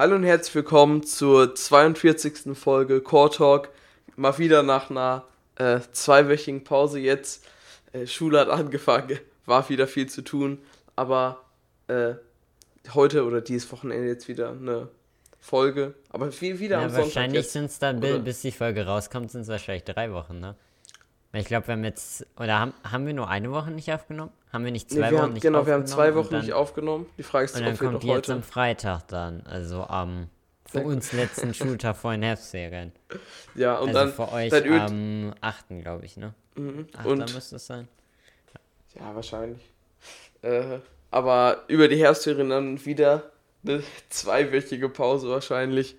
Hallo und herzlich willkommen zur 42. Folge Core Talk. Mal wieder nach einer äh, zweiwöchigen Pause jetzt. Äh, Schule hat angefangen, war wieder viel zu tun, aber äh, heute oder dieses Wochenende jetzt wieder eine Folge. Aber wie, wieder ja, am Sonntag. Wahrscheinlich sind es dann, oder? bis die Folge rauskommt, sind es wahrscheinlich drei Wochen, ne? Ich glaube, wir haben jetzt, oder haben, haben wir nur eine Woche nicht aufgenommen? Haben wir nicht Nee, zwei wir Wochen haben, nicht genau, wir haben aufgenommen? zwei Wochen dann, nicht aufgenommen. Die Frage ist, Und dann kommt jetzt heute. am Freitag dann, also am, für uns letzten Schultag vor den Herbstferien. Ja, und also dann, für euch dann am 8. glaube ich, ne? Mhm. 8. und müsste es sein. Ja, wahrscheinlich. Äh, aber über die Herbstferien dann wieder eine zweiwöchige Pause wahrscheinlich.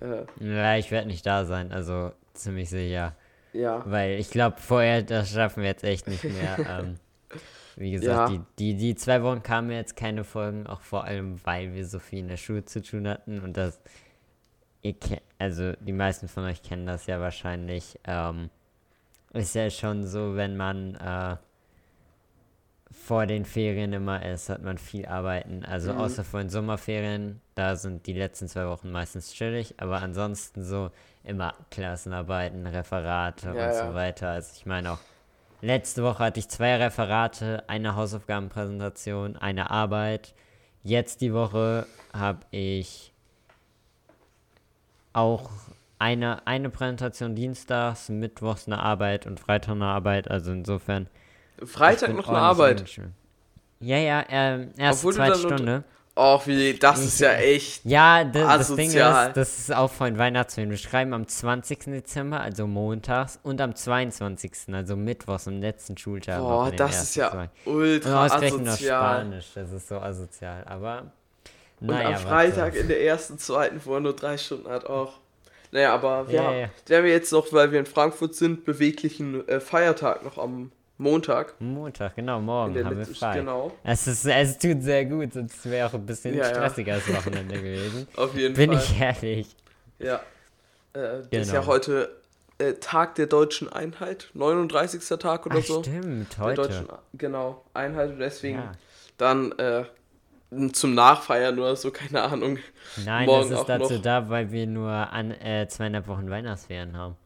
Äh, Ja, ich werde nicht da sein, also ziemlich sicher. Ja. Weil ich glaube, vorher, das schaffen wir jetzt echt nicht mehr. ähm, wie gesagt, Ja. die, die, die zwei Wochen kamen jetzt keine Folgen, auch vor allem, weil wir so viel in der Schule zu tun hatten und das, ihr kennt, also die meisten von euch kennen das ja wahrscheinlich, ähm, ist ja schon so, wenn man äh, vor den Ferien immer ist, hat man viel arbeiten. Also Mhm. außer vor den Sommerferien, da sind die letzten zwei Wochen meistens chillig, aber ansonsten so immer Klassenarbeiten, Referate Ja, und ja. so weiter. Also ich meine auch, letzte Woche hatte ich zwei Referate, eine Hausaufgabenpräsentation, eine Arbeit. Jetzt die Woche habe ich auch eine, eine Präsentation dienstags, mittwochs eine Arbeit und Freitag eine Arbeit. Also insofern. Freitag noch eine Arbeit. Ja, ja, ähm, erst Obwohl zweite Stunde. Och, wie, das ist ja echt. Ja, das Ding ist, das ist auch von Weihnachtsferien. Wir schreiben am 20. Dezember, also montags, und am 22., also mittwochs, am letzten Schultag. Boah, das ist ja zwei. ultra Und ausgerechnet asozial. Spanisch, das ist so asozial. Aber, Und naja, am Freitag in der ersten, zweiten, wo er nur drei Stunden hat, auch. Naja, aber wir, Ja, haben, ja. wir haben jetzt noch, weil wir in Frankfurt sind, beweglichen äh, Feiertag noch am Montag. Montag, genau, morgen der haben wir frei. Genau, Es, ist, es tut sehr gut, sonst wäre auch ein bisschen Ja, ja. stressigeres Wochenende gewesen. auf jeden Bin Fall. ich ehrlich. Ja. Äh, Ist Genau. ja heute äh, Tag der deutschen Einheit, 39. Tag oder Ach, so. stimmt, Der heute. deutschen, genau, Einheit und deswegen Ja. dann äh, zum Nachfeiern oder so, keine Ahnung. Nein, morgen das ist dazu noch. da, weil wir nur an, äh, zweieinhalb Wochen Weihnachtsferien haben.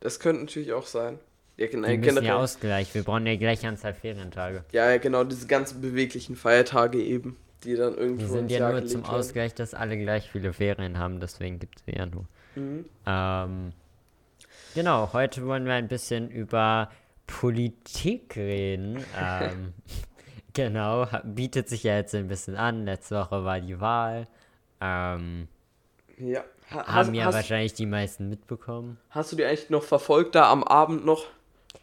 Das könnte natürlich auch sein. Ja, gen Die äh, müssen ja Ausgleich. Wir brauchen ja gleiche Anzahl Ferientage. Ja, ja, genau, diese ganzen beweglichen Feiertage eben, die dann irgendwie Die sind ja Jahr nur zum werden. Ausgleich, dass alle gleich viele Ferien haben, deswegen gibt es ja nur. Mhm. Ähm, genau, heute wollen wir ein bisschen über Politik reden. ähm, genau, bietet sich ja jetzt ein bisschen an. Letzte Woche war die Wahl. Ähm, Ja. Ha, hast, haben ja hast, wahrscheinlich die meisten mitbekommen. hast du die eigentlich noch verfolgt, da am Abend noch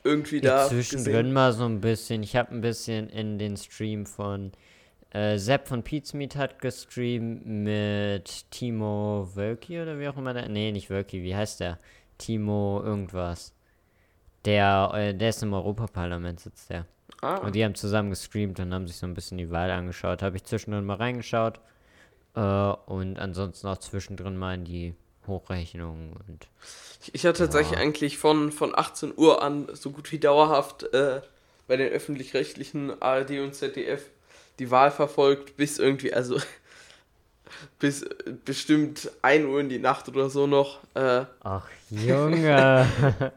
irgendwie da Zwischendrin gesehen? mal so ein bisschen. Ich habe ein bisschen in den Stream von äh, Sepp von Pizmeet hat gestreamt mit Timo Wölki oder wie auch immer der. Nee, nicht Wölki, wie heißt der? Timo irgendwas. Der, äh, der ist im Europaparlament, sitzt der. Ah, Und die haben zusammen gestreamt und haben sich so ein bisschen die Wahl angeschaut. Habe ich zwischendrin mal reingeschaut. Äh, und ansonsten auch zwischendrin mal in die Hochrechnungen und ich, hatte tatsächlich Ja. eigentlich von, von 18 Uhr an so gut wie dauerhaft äh, bei den öffentlich-rechtlichen ARD und ZDF die Wahl verfolgt, bis irgendwie, also bis äh, bestimmt 1 Uhr in die Nacht oder so noch. Äh, Ach, Junge.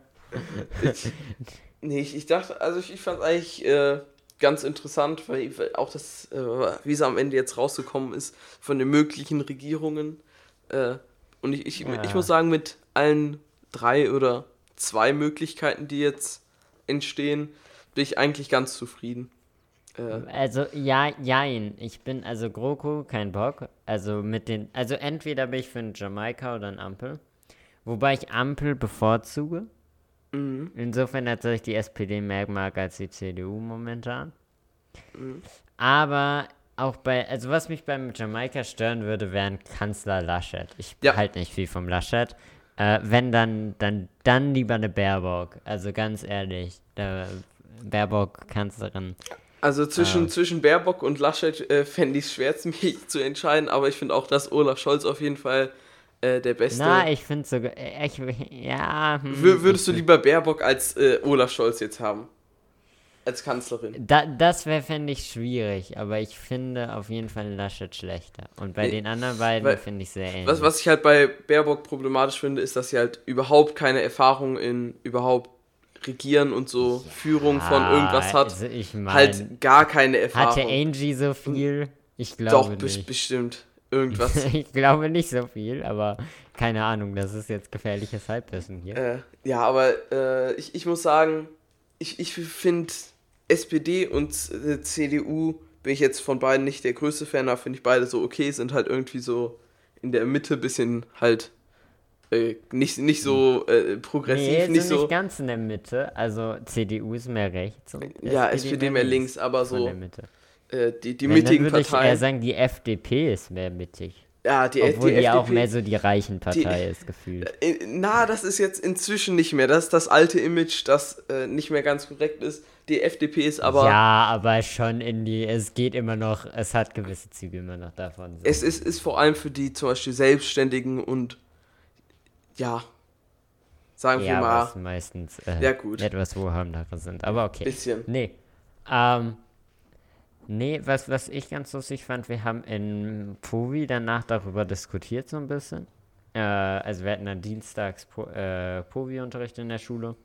ich, nee, ich, ich dachte, also ich, ich fand es eigentlich äh, ganz interessant, weil, weil auch das, äh, wie es am Ende jetzt rausgekommen ist, von den möglichen Regierungen. Äh, und ich, ich, Ja. ich muss sagen, mit allen drei oder zwei Möglichkeiten, die jetzt entstehen, bin ich eigentlich ganz zufrieden. Äh, Also, ja, jein. Ich bin, also GroKo, kein Bock. Also mit den, also entweder bin ich für einen Jamaika oder ein Ampel. Wobei ich Ampel bevorzuge. mhm. Insofern natürlich die SPD mehr mag als die CDU momentan. Mhm. Aber auch bei, also was mich beim Jamaika stören würde, wären Kanzler Laschet. Ich Ja. halte nicht viel vom Laschet. Äh, wenn dann, dann, dann lieber eine Baerbock. Also ganz ehrlich, der Baerbock Kanzlerin. Also zwischen, Ah. zwischen Baerbock und Laschet äh, fände ich es schwer, mich zu entscheiden, aber ich finde auch, dass Olaf Scholz auf jeden Fall äh, der Beste Na, ich finde sogar, äh, ich, ja, hm, Wür- Würdest du ich- lieber Baerbock als äh, Olaf Scholz jetzt haben? Als Kanzlerin. Da, das wäre, fände ich, schwierig, aber ich finde auf jeden Fall Laschet schlechter. Und bei Nee, den anderen beiden finde ich sehr ähnlich. Was, was ich halt bei Baerbock problematisch finde, ist, dass sie halt überhaupt keine Erfahrung in überhaupt Regieren und so Führung von irgendwas hat. Also ich meine, halt gar keine hatte Erfahrung. Angie so viel? Ich Doch, glaube bes- nicht. bestimmt. Irgendwas. ich glaube nicht so viel, aber keine Ahnung, das ist jetzt gefährliches Halbwissen hier. äh, ja, aber äh, ich, ich muss sagen, ich, ich finde SPD und äh, CDU bin ich jetzt von beiden nicht der größte Fan, aber finde ich beide so okay, sind halt irgendwie so in der Mitte bisschen halt äh, nicht, nicht so äh, progressiv, nee, nicht sind so. nicht ganz in der Mitte. Also CDU ist mehr rechts. Und ja, SPD mehr links, aber von so der Mitte. äh, die, die Wenn, dann mittigen würde ich eher Parteien. sagen, die FDP ist mehr mittig. Ja, die, Obwohl die die, auch FDP mehr so die reichen Partei ist, gefühlt. Äh, Na, das ist jetzt inzwischen nicht mehr. Das ist das alte Image, das äh, nicht mehr ganz korrekt ist. Die FDP ist aber. ja, aber schon in die, es geht immer noch, es hat gewisse Züge immer noch davon. So. Es ist, ist vor allem für die zum Beispiel Selbstständigen und. Ja. Sagen wir ja, mal. was meistens äh, Ja, gut. etwas wohlhabendere sind. Aber okay. Bisschen. Nee. Ähm, nee, was, was ich ganz lustig fand, wir haben in Povi danach darüber diskutiert so ein bisschen. Äh, also wir hatten dann dienstags po, äh, Povi-Unterricht in der Schule.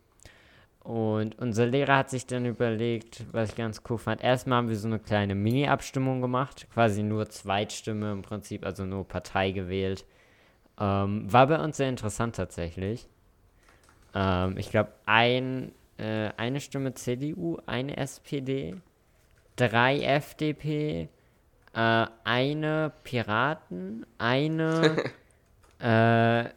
Und unser Lehrer hat sich dann überlegt, was ich ganz cool fand. Erstmal haben wir so eine kleine Mini-Abstimmung gemacht, quasi nur Zweitstimme im Prinzip, also nur Partei gewählt. Ähm, war bei uns sehr interessant tatsächlich. Ähm, ich glaube, ein, äh, eine Stimme CDU, eine SPD, drei FDP, äh, eine Piraten, eine äh,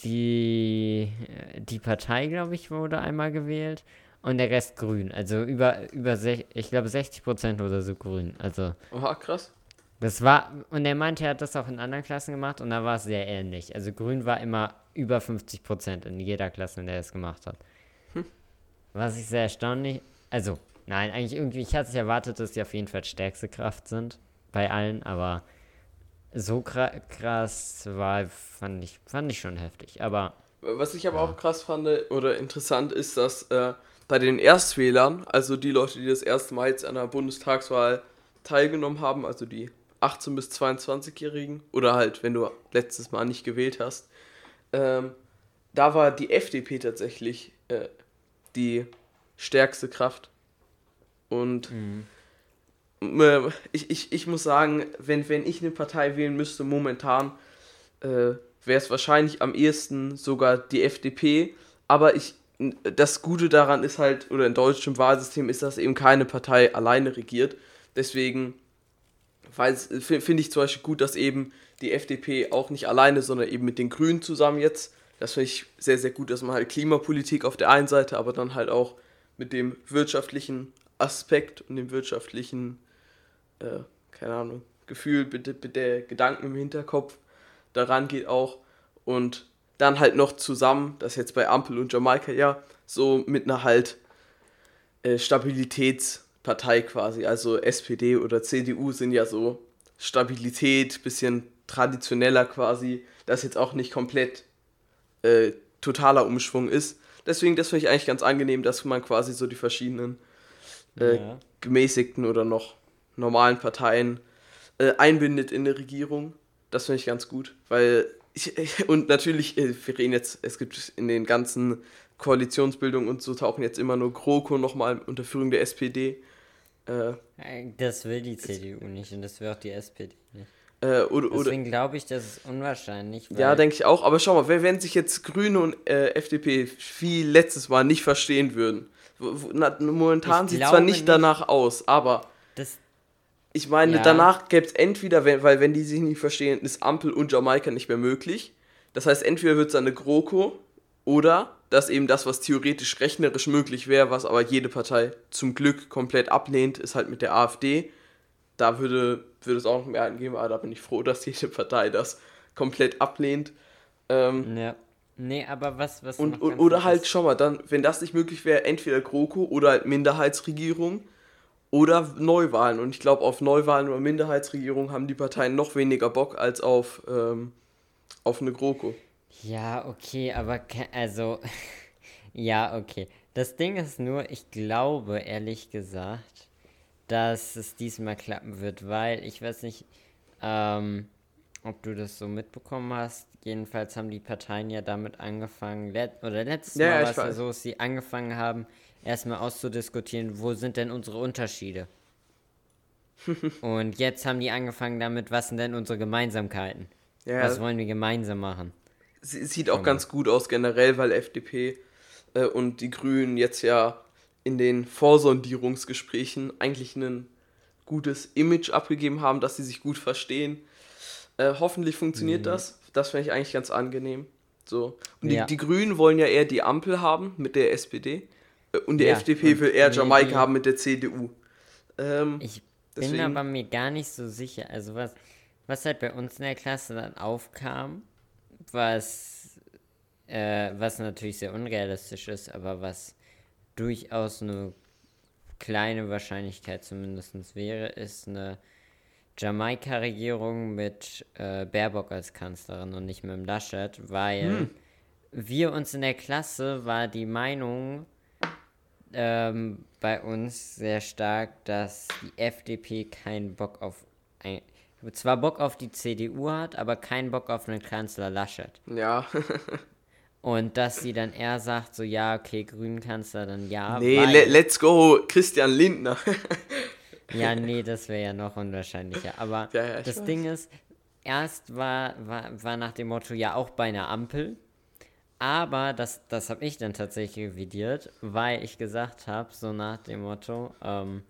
die, die Partei, glaube ich, wurde einmal gewählt und der Rest grün. Also über, über sech, ich glaube 60 Prozent oder so grün. Also Oha, krass. das war, und er meinte, er hat das auch in anderen Klassen gemacht und da war es sehr ähnlich. Also grün war immer über 50 Prozent in jeder Klasse, in der er es gemacht hat. Was ich sehr erstaunlich, also nein, eigentlich irgendwie, ich hatte es erwartet, dass sie auf jeden Fall stärkste Kraft sind bei allen, aber so kra krass war, fand ich, fand ich schon heftig. Aber Was ich aber auch krass fand oder interessant ist, dass äh, bei den Erstwählern, also die Leute, die das erste Mal jetzt an der Bundestagswahl teilgenommen haben, also die 18- bis 22-Jährigen, oder halt, wenn du letztes Mal nicht gewählt hast, ähm, da war die FDP tatsächlich äh, die stärkste Kraft. Und äh, ich, ich, ich muss sagen, wenn, wenn ich eine Partei wählen müsste, momentan äh, wäre es wahrscheinlich am ehesten sogar die FDP. Aber ich, das Gute daran ist halt, oder im deutschen Wahlsystem ist, dass eben keine Partei alleine regiert. Deswegen finde ich zum Beispiel gut, dass eben die FDP auch nicht alleine, sondern eben mit den Grünen zusammen jetzt. Das finde ich sehr, sehr gut, dass man halt Klimapolitik auf der einen Seite, aber dann halt auch mit dem wirtschaftlichen Aspekt und dem wirtschaftlichen, äh, keine Ahnung, Gefühl, bitte, bitte Gedanken im Hinterkopf daran geht auch. Und dann halt noch zusammen, das jetzt bei Ampel und Jamaika ja, so mit einer halt äh, Stabilitätspartei quasi. Also SPD oder CDU sind ja so Stabilität, bisschen traditioneller quasi, das jetzt auch nicht komplett äh, totaler Umschwung ist. Deswegen, das finde ich eigentlich ganz angenehm, dass man quasi so die verschiedenen äh, Ja. gemäßigten oder noch normalen Parteien äh, einbindet in der Regierung. Das finde ich ganz gut, weil ich, und natürlich, äh, wir reden jetzt, es gibt in den ganzen Koalitionsbildungen und so tauchen jetzt immer nur GroKo nochmal unter Führung der SPD. Äh, Äh, Das will die CDU nicht und das will auch die SPD nicht. äh, oder, Deswegen glaube ich, das ist unwahrscheinlich. Ja, denke ich auch. Aber schau mal, wenn, sich jetzt Grüne und äh, FDP wie letztes Mal nicht verstehen würden, na, momentan sieht zwar glaube nicht nicht. danach aus, aber das, Ich meine, Ja. danach gäbe es entweder, wenn, weil wenn die sich nicht verstehen, ist Ampel und Jamaika nicht mehr möglich. Das heißt, entweder wird es eine GroKo oder dass eben das, was theoretisch rechnerisch möglich wäre, was aber jede Partei zum Glück komplett ablehnt, ist halt mit der AfD. Da würde, würde es auch noch mehr geben, aber da bin ich froh, dass jede Partei das komplett ablehnt. Ähm, ja. Nee, aber was, was. und, und, oder halt, ist- schau mal, dann, wenn das nicht möglich wäre, entweder GroKo oder halt Minderheitsregierung oder Neuwahlen. Und ich glaube, auf Neuwahlen oder Minderheitsregierung haben die Parteien noch weniger Bock als auf, ähm, auf eine GroKo. Ja, okay, aber also. ja, okay. Das Ding ist nur, ich glaube ehrlich gesagt, dass es diesmal klappen wird, weil ich weiß nicht, ähm, ob du das so mitbekommen hast. Jedenfalls haben die Parteien ja damit angefangen, let oder letztes Ja, Mal war es ja so, dass sie angefangen haben, erstmal auszudiskutieren, wo sind denn unsere Unterschiede? Und jetzt haben die angefangen damit, was sind denn unsere Gemeinsamkeiten? Ja, Was wollen wir gemeinsam machen? sie- sieht auch ganz gut aus generell, weil FDP äh, und die Grünen jetzt ja in den Vorsondierungsgesprächen eigentlich ein gutes Image abgegeben haben, dass sie sich gut verstehen. Äh, hoffentlich funktioniert Mhm. das. Das finde ich eigentlich ganz angenehm. So. Und die, Ja. die Grünen wollen ja eher die Ampel haben mit der SPD. Äh, und die Ja, FDP will eher Jamaika haben mit der CDU. Ähm, Ich Deswegen- bin aber mir gar nicht so sicher. Also was, was halt bei uns in der Klasse dann aufkam, was, äh, was natürlich sehr unrealistisch ist, aber was durchaus eine kleine Wahrscheinlichkeit zumindest wäre, ist eine Jamaika-Regierung mit äh, Baerbock als Kanzlerin und nicht mit dem Laschet, weil wir uns in der Klasse war die Meinung ähm, bei uns sehr stark, dass die FDP keinen Bock auf ein, zwar Bock auf die CDU hat, aber keinen Bock auf einen Kanzler Laschet. ja. Und dass sie dann eher sagt, so ja, okay, Grünen-Kanzler, dann ja. nee, le let's go, Christian Lindner. Ja, nee, das wäre ja noch unwahrscheinlicher. Aber Ja, ja, das weiß. Ding ist, erst war, war, war nach dem Motto ja auch bei einer Ampel. Aber das, das habe ich dann tatsächlich revidiert, weil ich gesagt habe, so nach dem Motto, ähm,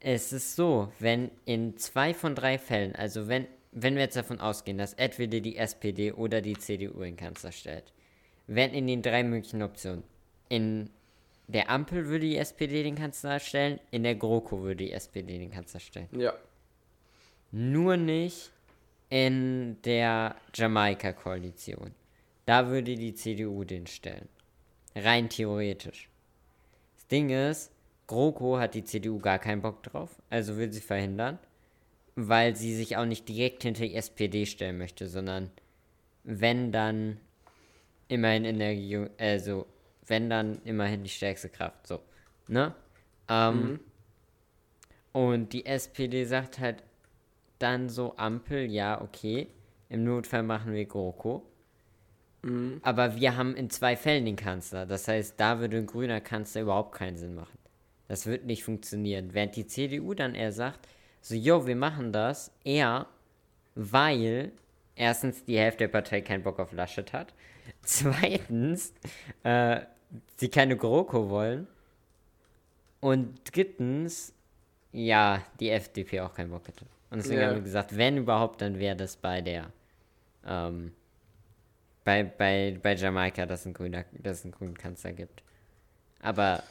es ist so, wenn in zwei von drei Fällen, also wenn, wenn wir jetzt davon ausgehen, dass entweder die SPD oder die CDU den Kanzler stellt, wenn in den drei möglichen Optionen in der Ampel würde die SPD den Kanzler stellen, in der GroKo würde die SPD den Kanzler stellen. ja. Nur nicht in der Jamaika-Koalition. Da würde die CDU den stellen. Rein theoretisch. Das Ding ist, GroKo hat die CDU gar keinen Bock drauf, also will sie verhindern, weil sie sich auch nicht direkt hinter die SPD stellen möchte, sondern wenn dann immerhin in der Regierung, also wenn dann immerhin die stärkste Kraft, so, ne? Ähm, Und die SPD sagt halt dann so Ampel, ja, okay, im Notfall machen wir GroKo. Aber wir haben in zwei Fällen den Kanzler. Das heißt, da würde ein grüner Kanzler überhaupt keinen Sinn machen. Das wird nicht funktionieren. Während die CDU dann eher sagt, so, jo, wir machen das eher, weil erstens die Hälfte der Partei keinen Bock auf Laschet hat. Zweitens, äh, sie keine GroKo wollen. Und drittens, ja, die FDP auch keinen Bock hätte. Und deswegen Ja. haben wir gesagt, wenn überhaupt, dann wäre das bei der, ähm, bei, bei, bei Jamaika, dass es einen, grüner, dass es einen grünen Kanzler gibt. Aber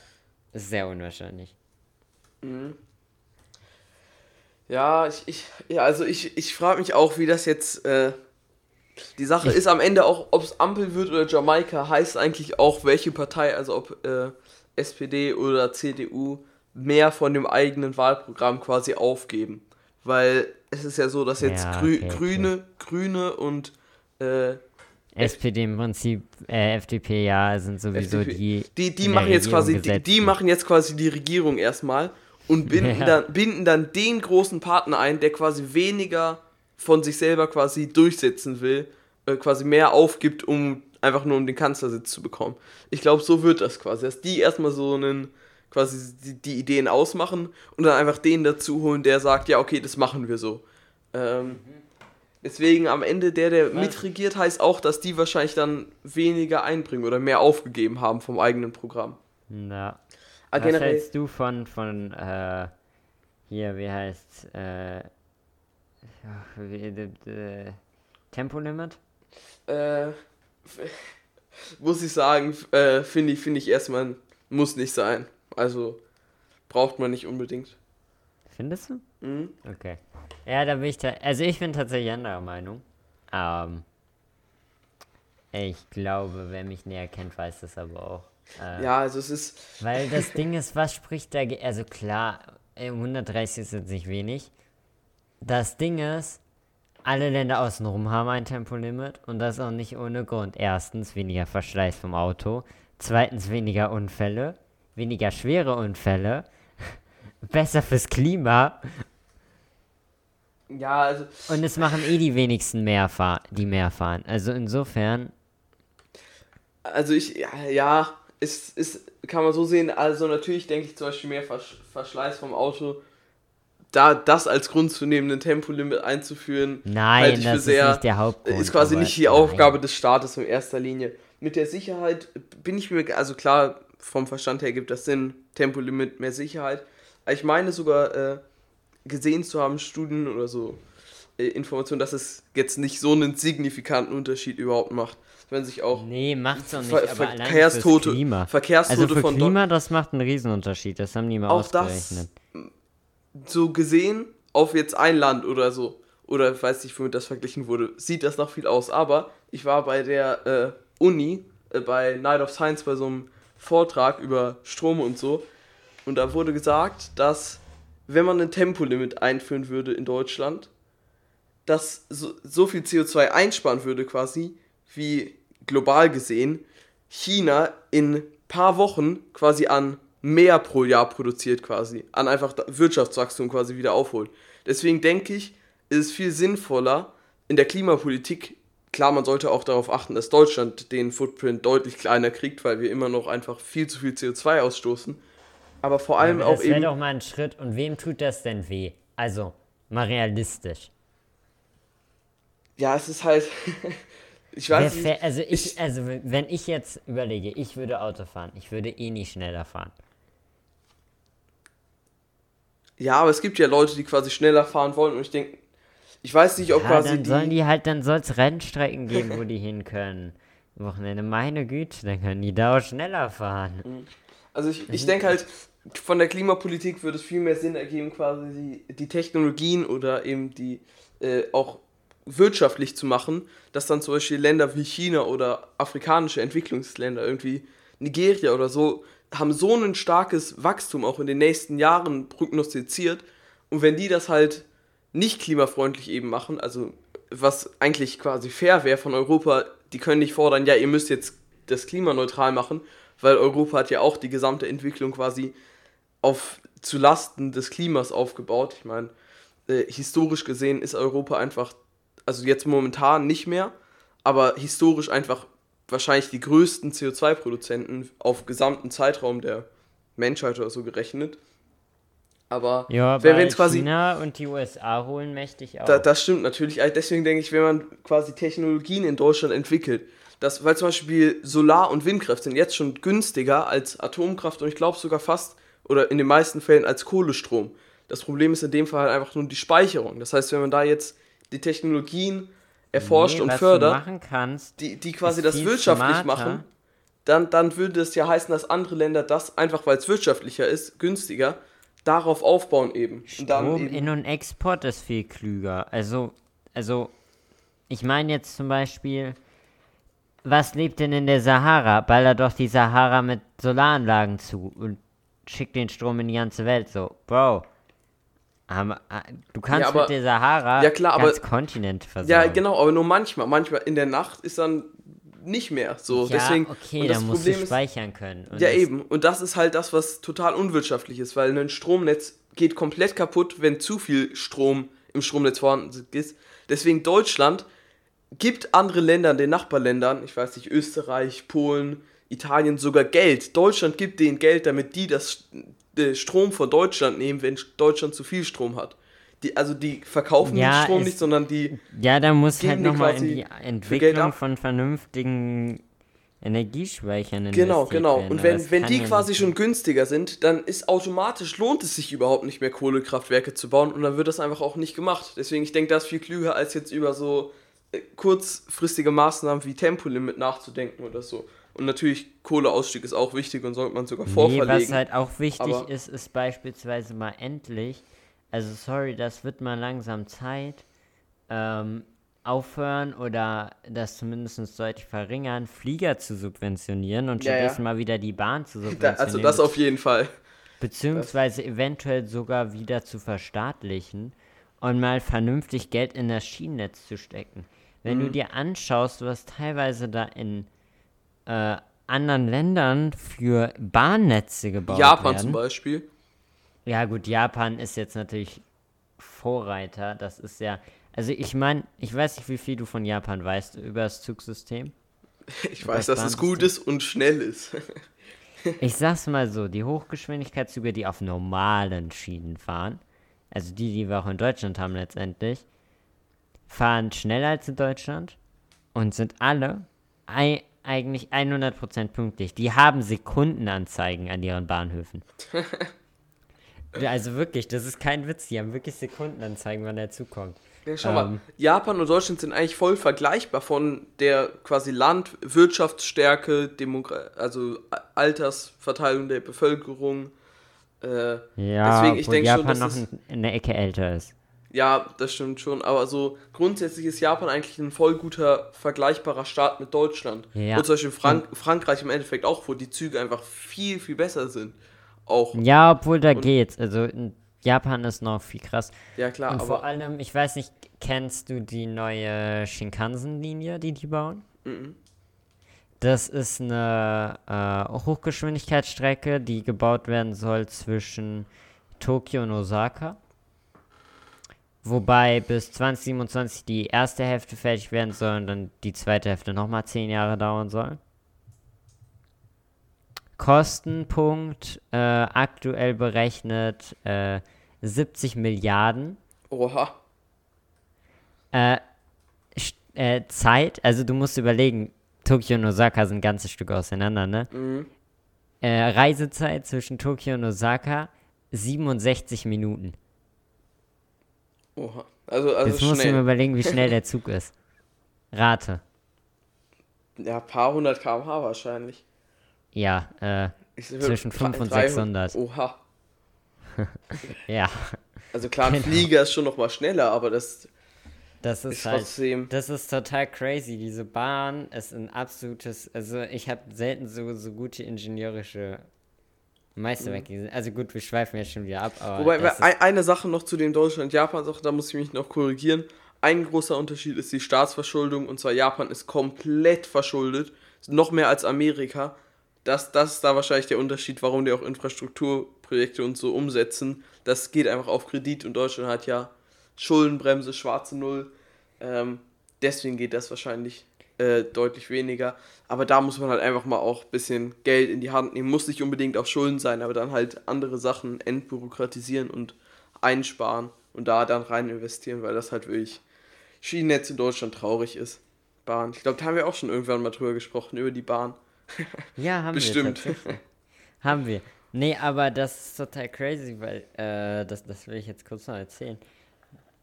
es ist sehr unwahrscheinlich. Ja, ich, ich, ja, also ich, ich frage mich auch, wie das jetzt. Äh, die Sache ist am Ende auch, ob es Ampel wird oder Jamaika, heißt eigentlich auch, welche Partei, also ob äh, SPD oder CDU, mehr von dem eigenen Wahlprogramm quasi aufgeben. Weil es ist ja so, dass jetzt Ja, Grü okay, okay. Grüne, Grüne und äh, SPD im Prinzip, äh, FDP, ja, sind sowieso FDP. die. Die, die machen jetzt Regierung quasi, die, die machen jetzt quasi die Regierung erstmal und binden, Ja. dann, binden dann den großen Partner ein, der quasi weniger von sich selber quasi durchsetzen will, äh, quasi mehr aufgibt, um einfach nur um den Kanzlersitz zu bekommen. Ich glaube, so wird das quasi, dass die erstmal so einen quasi die, die Ideen ausmachen und dann einfach den dazu holen, der sagt, ja, okay, das machen wir so. Ähm, deswegen am Ende der, der mitregiert, heißt auch, dass die wahrscheinlich dann weniger einbringen oder mehr aufgegeben haben vom eigenen Programm. Ja. Aber Was generell, hältst du von, von, äh, hier, wie heißt, äh, ja, wie, äh, äh, Tempolimit? äh, muss ich sagen, äh, finde ich, finde ich erstmal, muss nicht sein. Also braucht man nicht unbedingt. Findest du? Mhm. Okay. Ja, da bin ich, ta also ich bin tatsächlich anderer Meinung. Ähm, ich glaube, wer mich näher kennt, weiß das aber auch. Äh, Ja, also es ist, Weil das Ding ist, was spricht dagegen? Also klar, äh, 130 ist jetzt nicht wenig. Das Ding ist, alle Länder außenrum haben ein Tempolimit und das auch nicht ohne Grund. Erstens, weniger Verschleiß vom Auto. Zweitens weniger Unfälle, weniger schwere Unfälle, besser fürs Klima Ja, also. und es machen eh die wenigsten mehr fahr die mehr fahren. Also insofern, Also ich, ja, ja ist, ist, kann man so sehen, also natürlich denke ich zum Beispiel mehr Versch Verschleiß vom Auto, da das als Grund zu nehmen, ein Tempolimit einzuführen, nein, halte ich das für ist sehr, nicht der Hauptgrund. ist quasi nicht die nein. Aufgabe des Staates in erster Linie. Mit der Sicherheit bin ich mir, also klar, vom Verstand her gibt das Sinn, Tempolimit, mehr Sicherheit. Ich meine sogar äh, gesehen zu haben, Studien oder so, äh, Informationen, dass es jetzt nicht so einen signifikanten Unterschied überhaupt macht. Wenn sich auch Nee, macht's doch nicht, Ver Verkehrstote, Klima. Verkehrstote Also für von Klima, das macht einen Riesenunterschied. Das haben die mal Auch das- ausgerechnet. So gesehen auf jetzt ein Land oder so, oder weiß nicht, womit das verglichen wurde, sieht das noch viel aus. Aber ich war bei der äh, Uni, äh, bei Night of Science, bei so einem Vortrag über Strom und so. Und da wurde gesagt, dass wenn man ein Tempolimit einführen würde in Deutschland, das so, so viel CO2 einsparen würde quasi, wie global gesehen China in paar Wochen quasi an mehr pro Jahr produziert quasi, an einfach Wirtschaftswachstum quasi wieder aufholt. Deswegen denke ich, ist es viel sinnvoller in der Klimapolitik, klar, man sollte auch darauf achten, dass Deutschland den Footprint deutlich kleiner kriegt, weil wir immer noch einfach viel zu viel CO2 ausstoßen, aber vor allem Aber auch das wäre eben doch mal ein Schritt. Und wem tut das denn weh? Also, mal realistisch. ja, es ist halt ich weiß nicht, also, ich- also, wenn ich jetzt überlege, ich würde Auto fahren, ich würde eh nicht schneller fahren. Ja, aber es gibt ja Leute, die quasi schneller fahren wollen und ich denke, ich weiß nicht, ob Ja, quasi dann sollen die, die halt, dann soll es Rennstrecken geben, wo die hin können. Am Wochenende, meine Güte, dann können die da auch schneller fahren. also ich, Mhm. ich denke halt, von der Klimapolitik würde es viel mehr Sinn ergeben, quasi die, die Technologien oder eben die äh, auch wirtschaftlich zu machen, dass dann zum Beispiel Länder wie China oder afrikanische Entwicklungsländer, irgendwie Nigeria oder so, haben so ein starkes Wachstum auch in den nächsten Jahren prognostiziert. Und wenn die das halt nicht klimafreundlich eben machen, also was eigentlich quasi fair wäre von Europa, die können nicht fordern, ja, ihr müsst jetzt das klimaneutral machen, weil Europa hat ja auch die gesamte Entwicklung quasi auf zu Lasten des Klimas aufgebaut. Ich meine, äh, historisch gesehen ist Europa einfach, also jetzt momentan nicht mehr, aber historisch einfach wahrscheinlich die größten CO2-Produzenten auf gesamten Zeitraum der Menschheit oder so gerechnet. Aber Ja, wenn es quasi China und die USA holen mächtig auf. da, das stimmt natürlich. Also Deswegen denke ich, wenn man quasi Technologien in Deutschland entwickelt, dass, weil zum Beispiel Solar- und Windkraft sind jetzt schon günstiger als Atomkraft und ich glaube sogar fast oder in den meisten Fällen als Kohlestrom. Das Problem ist in dem Fall halt einfach nur die Speicherung. Das heißt, wenn man da jetzt die Technologien erforscht Nee, und fördert, kannst, die, die quasi das wirtschaftlich smarter. machen, dann, dann würde es ja heißen, dass andere Länder das einfach, weil es wirtschaftlicher ist, günstiger, darauf aufbauen eben. Strom eben in- und Export ist viel klüger. Also, also, ich meine jetzt zum Beispiel, was lebt denn in der Sahara? Baller doch die Sahara mit Solaranlagen zu und schickt den Strom in die ganze Welt. So, Bro. Ah, du kannst aber- mit der Sahara Ja, klar, aber- ganz Kontinent versorgen. Ja, genau, aber nur manchmal. Manchmal in der Nacht ist dann nicht mehr so. Ja, Deswegen, okay, und dann das musst Problem du ist, speichern können. Und ja das- eben. Und das ist halt das, was total unwirtschaftlich ist, weil ein Stromnetz geht komplett kaputt, wenn zu viel Strom im Stromnetz vorhanden ist. Deswegen Deutschland gibt andere Ländern, den Nachbarländern, ich weiß nicht, Österreich, Polen, Italien sogar Geld. Deutschland gibt denen Geld, damit die das Strom von Deutschland nehmen, wenn Deutschland zu viel Strom hat. Die, also die verkaufen Ja, den Strom es- nicht, sondern die Ja, da muss halt nochmal in quasi die Entwicklung von vernünftigen Energiespeichern Genau, investiert genau. werden, Und wenn, wenn die ja quasi schon günstiger sind, dann ist automatisch, lohnt es sich überhaupt nicht mehr, Kohlekraftwerke zu bauen und dann wird das einfach auch nicht gemacht. Deswegen, ich denke, das ist viel klüger, als jetzt über so äh, kurzfristige Maßnahmen wie Tempolimit nachzudenken oder so. Und natürlich, Kohleausstieg ist auch wichtig und sollte man sogar Nee, vorverlegen. was halt auch wichtig aber- ist, ist beispielsweise mal endlich, also sorry, das wird mal langsam Zeit, ähm, aufhören oder das zumindest deutlich verringern, Flieger zu subventionieren und Ja, ja. stattdessen mal wieder die Bahn zu da, subventionieren. also das auf jeden Fall. beziehungsweise eventuell sogar wieder zu verstaatlichen und mal vernünftig Geld in das Schienennetz zu stecken. Wenn Mhm. du dir anschaust, was teilweise da in äh, anderen Ländern für Bahnnetze gebaut Japan werden. zum Beispiel. Ja, gut, Japan ist jetzt natürlich Vorreiter. Das ist ja. Also, ich meine, ich weiß nicht, wie viel du von Japan weißt über das Zugsystem. Ich weiß, Das dass es gut ist und schnell ist. Ich sag's mal so: Die Hochgeschwindigkeitszüge, die auf normalen Schienen fahren, also die, die wir auch in Deutschland haben letztendlich, fahren schneller als in Deutschland und sind alle eigentlich 100% pünktlich. Die haben Sekundenanzeigen an ihren Bahnhöfen. Also wirklich, das ist kein Witz. Die haben wirklich Sekundenanzeigen, wann der Zug kommt. Ja, schau mal, Ähm. Japan und Deutschland sind eigentlich voll vergleichbar von der quasi Land Wirtschaftsstärke, Demogra also Altersverteilung der Bevölkerung. Äh, Ja, Deswegen, ich obwohl denk schon, Japan dass noch ein- eine Ecke älter ist. Ja, das stimmt schon, aber so grundsätzlich ist Japan eigentlich ein voll guter, vergleichbarer Staat mit Deutschland. Ja. Und zum Beispiel Frank Frankreich im Endeffekt auch, wo die Züge einfach viel, viel besser sind. Auch. Ja, obwohl da geht's. Also in Japan ist noch viel krass. Ja, klar, Und vor aber. allem, ich weiß nicht, kennst du die neue Shinkansen-Linie, die die bauen? Mhm. Das ist eine äh, Hochgeschwindigkeitsstrecke, die gebaut werden soll zwischen Tokio und Osaka. Wobei bis 2027 die erste Hälfte fertig werden soll und dann die zweite Hälfte nochmal 10 Jahre dauern soll. Kostenpunkt äh, aktuell berechnet äh, 70 Milliarden. Oha. Äh, äh, Zeit, also du musst überlegen, Tokio und Osaka sind ein ganzes Stück auseinander, ne? Mhm. Äh, Reisezeit zwischen Tokio und Osaka 67 Minuten. Oha. Also, also Jetzt musst du mir schnell. überlegen, wie schnell der Zug ist. Rate. Ja, paar hundert km/h wahrscheinlich. Ja, äh, Zwischen drei- 500 und 300. 600. Oha. ja, Also klar, ein Genau. Flieger ist schon noch mal schneller, aber das das ist, ist halt. trotzdem. Das ist total crazy. Diese Bahn ist ein absolutes. Also, ich habe selten so, so gute ingenieurische Meisterwerke gesehen. Also, gut, wir schweifen jetzt schon wieder ab, aber. Wobei, eine Sache noch zu den Deutschland-Japan-Sachen, da muss ich mich noch korrigieren. Ein großer Unterschied ist die Staatsverschuldung und zwar Japan ist komplett verschuldet, noch mehr als Amerika. Das, das ist da wahrscheinlich der Unterschied, warum die auch Infrastrukturprojekte und so umsetzen. Das geht einfach auf Kredit und Deutschland hat ja Schuldenbremse, schwarze Null. Ähm, deswegen geht das wahrscheinlich äh, deutlich weniger. Aber da muss man halt einfach mal auch ein bisschen Geld in die Hand nehmen. Muss nicht unbedingt auf Schulden sein, aber dann halt andere Sachen entbürokratisieren und einsparen und da dann rein investieren, weil das halt wirklich Schienennetz in Deutschland traurig ist. Bahn. Ich glaube, da haben wir auch schon irgendwann mal drüber gesprochen, über die Bahn. Ja, haben Bestimmt. wir. tatsächlich. haben wir. Nee, aber das ist total crazy, weil, äh, das, das will ich jetzt kurz noch erzählen.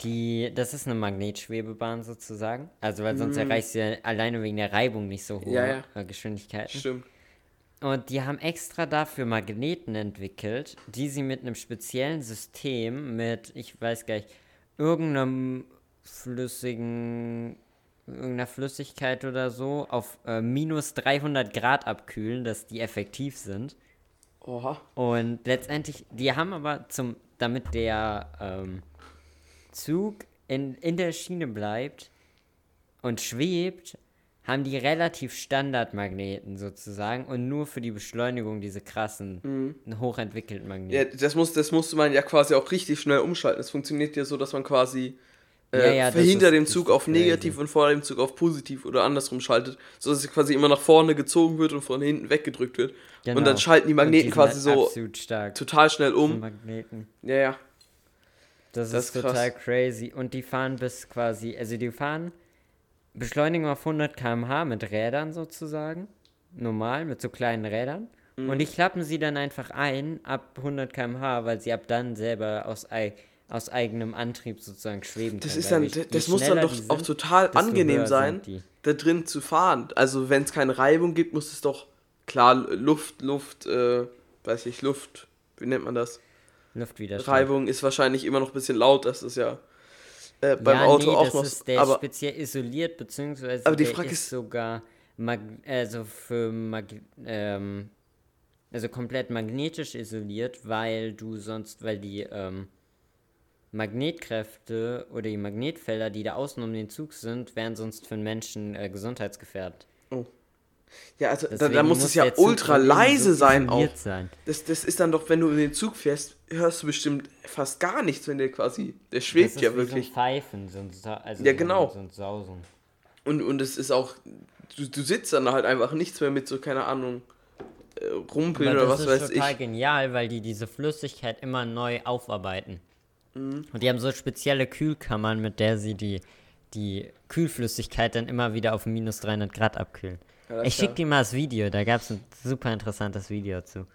Die, das ist eine Magnetschwebebahn sozusagen. Also, weil sonst erreichst du ja alleine wegen der Reibung nicht so hohe. Ja, ja. Geschwindigkeiten. Stimmt. Und die haben extra dafür Magneten entwickelt, die sie mit einem speziellen System, mit, ich weiß gar nicht, irgendeinem flüssigen, irgendeiner Flüssigkeit oder so, auf äh, minus 300 Grad abkühlen, dass die effektiv sind. Oha. Und letztendlich, die haben aber zum, damit der ähm, Zug in, in der Schiene bleibt und schwebt, haben die relativ Standardmagneten sozusagen und nur für die Beschleunigung diese krassen, hochentwickelten Mhm. Ja, Magneten. das, muss, das musste man ja quasi auch richtig schnell umschalten. Es funktioniert ja so, dass man quasi äh, Ja, ja, dem das Zug auf negativ crazy. und vor dem Zug auf positiv oder andersrum schaltet, sodass es quasi immer nach vorne gezogen wird und von hinten weggedrückt wird. Und dann Genau. schalten die Magneten sind quasi halt so total schnell die um. Magneten. Ja, ja. Das, Das ist ist total crazy. Und die fahren bis quasi, also die fahren Beschleunigung auf 100 km/h mit Rädern sozusagen. Normal, mit so kleinen Rädern. Mhm. Und die klappen sie dann einfach ein ab 100 km/h, weil sie ab dann selber aus, ei aus eigenem Antrieb sozusagen schweben Das können. ist dann, je das muss dann doch die auch sind, total angenehm sein, sind da drin zu fahren. Also wenn es keine Reibung gibt, muss es doch klar Luft, Luft, äh, weiß ich, Luft, wie nennt man das? Luftwiderstand. Reibung ist wahrscheinlich immer noch ein bisschen laut, das ist ja äh, beim ja, Auto nee, auch das noch. ist der aber speziell isoliert, beziehungsweise Aber die der Frage ist, ist- sogar mag also für mag ähm, also komplett magnetisch isoliert, weil du sonst, weil die ähm, Magnetkräfte oder die Magnetfelder, die da außen um den Zug sind, wären sonst für den Menschen äh, gesundheitsgefährdet. Oh. Ja, also da, da muss es ja ultra leise so sein auch. Sein. Das, das ist dann doch, wenn du in den Zug fährst, hörst du bestimmt fast gar nichts, wenn der quasi, der schwebt das ja wirklich. So ein Pfeifen, so ein, also ja, genau. so ein Sausen. Und, und es ist auch, du, du sitzt dann halt einfach nichts mehr mit so, keine Ahnung, äh, Rumpeln oder was weiß ich. Das ist total genial, weil die diese Flüssigkeit immer neu aufarbeiten. Mhm. Und die haben so spezielle Kühlkammern, mit der sie die, die Kühlflüssigkeit dann immer wieder auf minus 300 Grad abkühlen. Ja, ich schick dir mal das Video, da gab es ein super interessantes Video zu.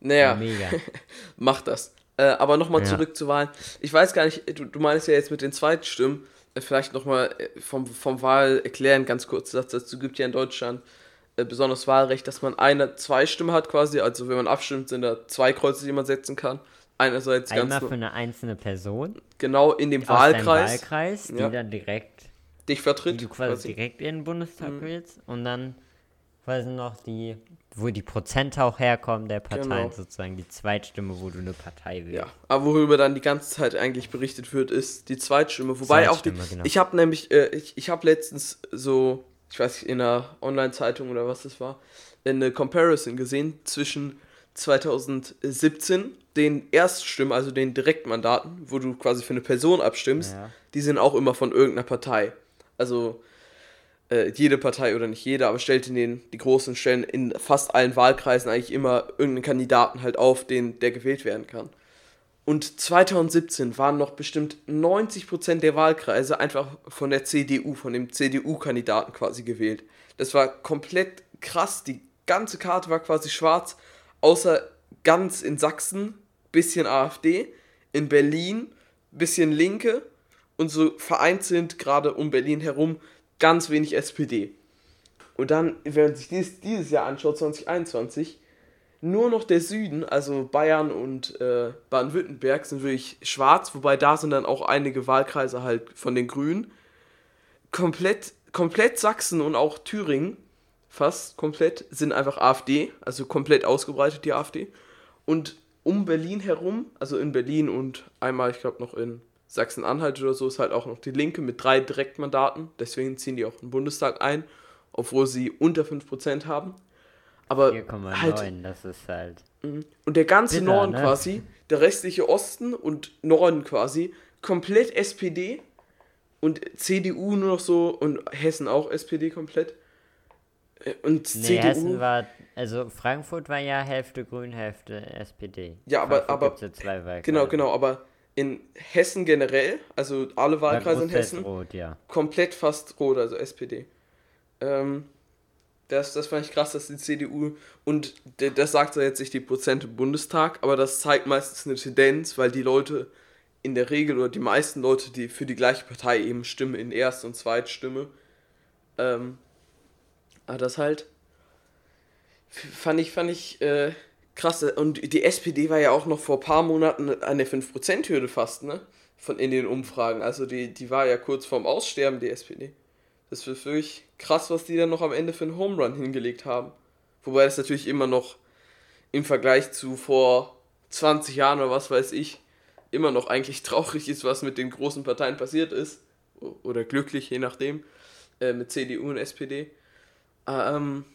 Naja, mega. mach das. Äh, aber nochmal ja. zurück zur Wahl. Ich weiß gar nicht, du, du meinst ja jetzt mit den Zweitstimmen, äh, vielleicht nochmal äh, vom, vom Wahl erklären, ganz kurz Satz dazu. gibt ja in Deutschland äh, besonders Wahlrecht, dass man eine Zweistimme hat quasi. Also wenn man abstimmt, sind da zwei Kreuze, die man setzen kann. Einerseits Einmal ganz für eine einzelne Person. Genau, in dem Wahlkreis. Wahlkreis, die ja. dann direkt dich vertritt. Die du quasi, quasi. direkt in den Bundestag mhm. willst. Und dann quasi noch die, wo die Prozente auch herkommen der Parteien, genau. sozusagen die Zweitstimme, wo du eine Partei willst. Ja, aber worüber dann die ganze Zeit eigentlich berichtet wird, ist die Zweitstimme. Wobei Zweitstimme, auch die, genau. ich habe nämlich, äh, ich, ich habe letztens so, ich weiß nicht, in einer Online-Zeitung oder was das war, eine Comparison gesehen zwischen 2017 den Erststimmen, also den Direktmandaten, wo du quasi für eine Person abstimmst, ja. die sind auch immer von irgendeiner Partei. Also äh, jede Partei oder nicht jede, aber stellt in den die großen Stellen in fast allen Wahlkreisen eigentlich immer irgendeinen Kandidaten halt auf, den der gewählt werden kann. Und 2017 waren noch bestimmt 90% der Wahlkreise einfach von der CDU, von dem CDU-Kandidaten quasi gewählt. Das war komplett krass. Die ganze Karte war quasi schwarz, außer ganz in Sachsen, bisschen AfD, in Berlin, bisschen Linke und so vereinzelt gerade um Berlin herum ganz wenig SPD. Und dann, wenn man sich dies, dieses Jahr anschaut, 2021, nur noch der Süden, also Bayern und äh, Baden-Württemberg, sind wirklich schwarz, wobei da sind dann auch einige Wahlkreise halt von den Grünen. Komplett, komplett Sachsen und auch Thüringen, fast komplett, sind einfach AfD, also komplett ausgebreitet die AfD. Und um Berlin herum, also in Berlin und einmal, ich glaube, noch in Sachsen-Anhalt oder so ist halt auch noch die Linke mit drei Direktmandaten. Deswegen ziehen die auch den Bundestag ein, obwohl sie unter 5% haben. Aber 4,9, halt, das ist halt. Mhm. Und der ganze bitter, Norden ne? quasi, der restliche Osten und Norden quasi, komplett SPD und CDU nur noch so und Hessen auch SPD komplett. Äh, und nee, CDU. Hessen war, also Frankfurt war ja Hälfte Grün, Hälfte SPD. Ja, aber, Frankfurt aber ja genau, genau, aber in Hessen generell, also alle Wahlkreise in Hessen, rot, ja. komplett fast rot, also SPD. Ähm, das, das fand ich krass, dass die CDU, und das sagt ja jetzt nicht die Prozente im Bundestag, aber das zeigt meistens eine Tendenz, weil die Leute in der Regel oder die meisten Leute, die für die gleiche Partei eben stimmen in Erst- und Zweitstimme, ähm, aber das halt fand ich, fand ich, äh, krass. Und die SPD war ja auch noch vor ein paar Monaten an der 5%-Hürde fast, ne? Von in den Umfragen. Also die, die war ja kurz vorm Aussterben, die SPD. Das ist wirklich krass, was die dann noch am Ende für einen Home Run hingelegt haben. Wobei das natürlich immer noch im Vergleich zu vor 20 Jahren oder was weiß ich, immer noch eigentlich traurig ist, was mit den großen Parteien passiert ist. Oder glücklich, je nachdem. Äh, mit CDU und SPD. Ähm,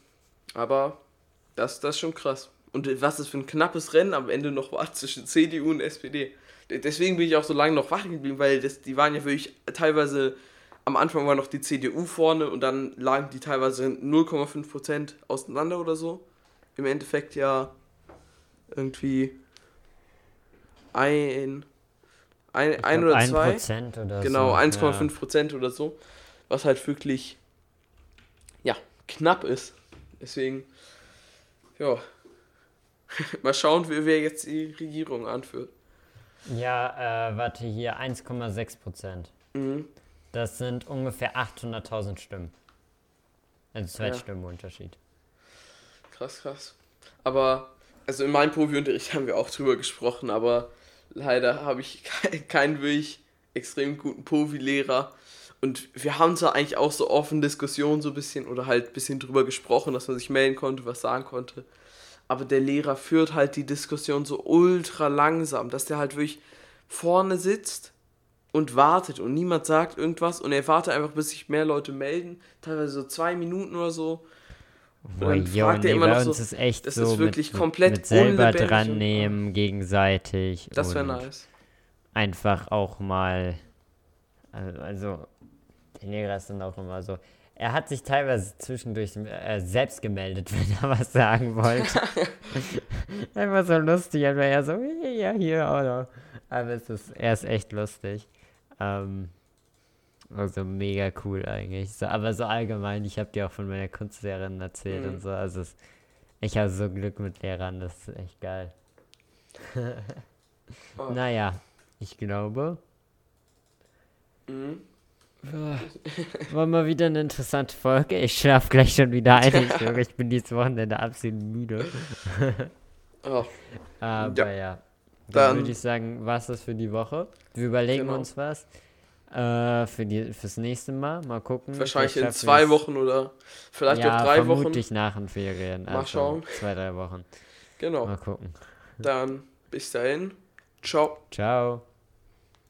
aber das, das ist schon krass. Und was es für ein knappes Rennen am Ende noch war zwischen CDU und SPD. Deswegen bin ich auch so lange noch wach geblieben, weil das, die waren ja wirklich teilweise, am Anfang war noch die CDU vorne und dann lagen die teilweise 0,5% auseinander oder so. Im Endeffekt ja irgendwie ein, ein, ein oder zwei. Oder genau, 1,5% ja. oder so. Was halt wirklich, ja, knapp ist. Deswegen, ja, Mal schauen, wer jetzt die Regierung anführt. Ja, äh, warte, hier 1,6 Prozent. Mhm. Das sind ungefähr 800.000 Stimmen. Also Zweitstimmenunterschied. Ja. Krass, krass. Aber, also in meinem Profi-Unterricht haben wir auch drüber gesprochen, aber leider habe ich keinen wirklich extrem guten Profi-Lehrer. Und wir haben zwar eigentlich auch so offen Diskussionen so ein bisschen oder halt ein bisschen drüber gesprochen, dass man sich melden konnte, was sagen konnte aber der Lehrer führt halt die Diskussion so ultra langsam, dass der halt wirklich vorne sitzt und wartet und niemand sagt irgendwas und er wartet einfach, bis sich mehr Leute melden, teilweise so zwei Minuten oder so. Boah, dann yo, fragt er nee, immer noch so, ist echt das so ist wirklich mit, komplett mit selber dran und- nehmen gegenseitig. Das wäre und nice. Einfach auch mal, also, also der Lehrer ist dann auch immer so. Er hat sich teilweise zwischendurch äh, selbst gemeldet, wenn er was sagen wollte. Einfach so lustig, aber er so, ja, hier, oder. Aber es ist, er ist echt lustig. Ähm, also mega cool eigentlich. So, aber so allgemein, ich habe dir auch von meiner Kunstlehrerin erzählt Mhm. und so. Also es, ich habe so Glück mit Lehrern, das ist echt geil. Oh. Naja, ich glaube, Mhm. War mal wieder eine interessante Folge. Ich schlafe gleich schon wieder ein. Ich, bin dieses Wochenende absolut müde. Oh, Aber ja. Dann, Dann- würde ich sagen, was das für die Woche. Wir überlegen Genau. uns was. Äh, für die, fürs nächste Mal. Mal gucken. wahrscheinlich in zwei Wochen oder vielleicht ja, auch drei Wochen. vermutlich nach den Ferien. Mal also schauen. Zwei, drei Wochen. Genau. Mal gucken. Dann bis dahin. Ciao. Ciao.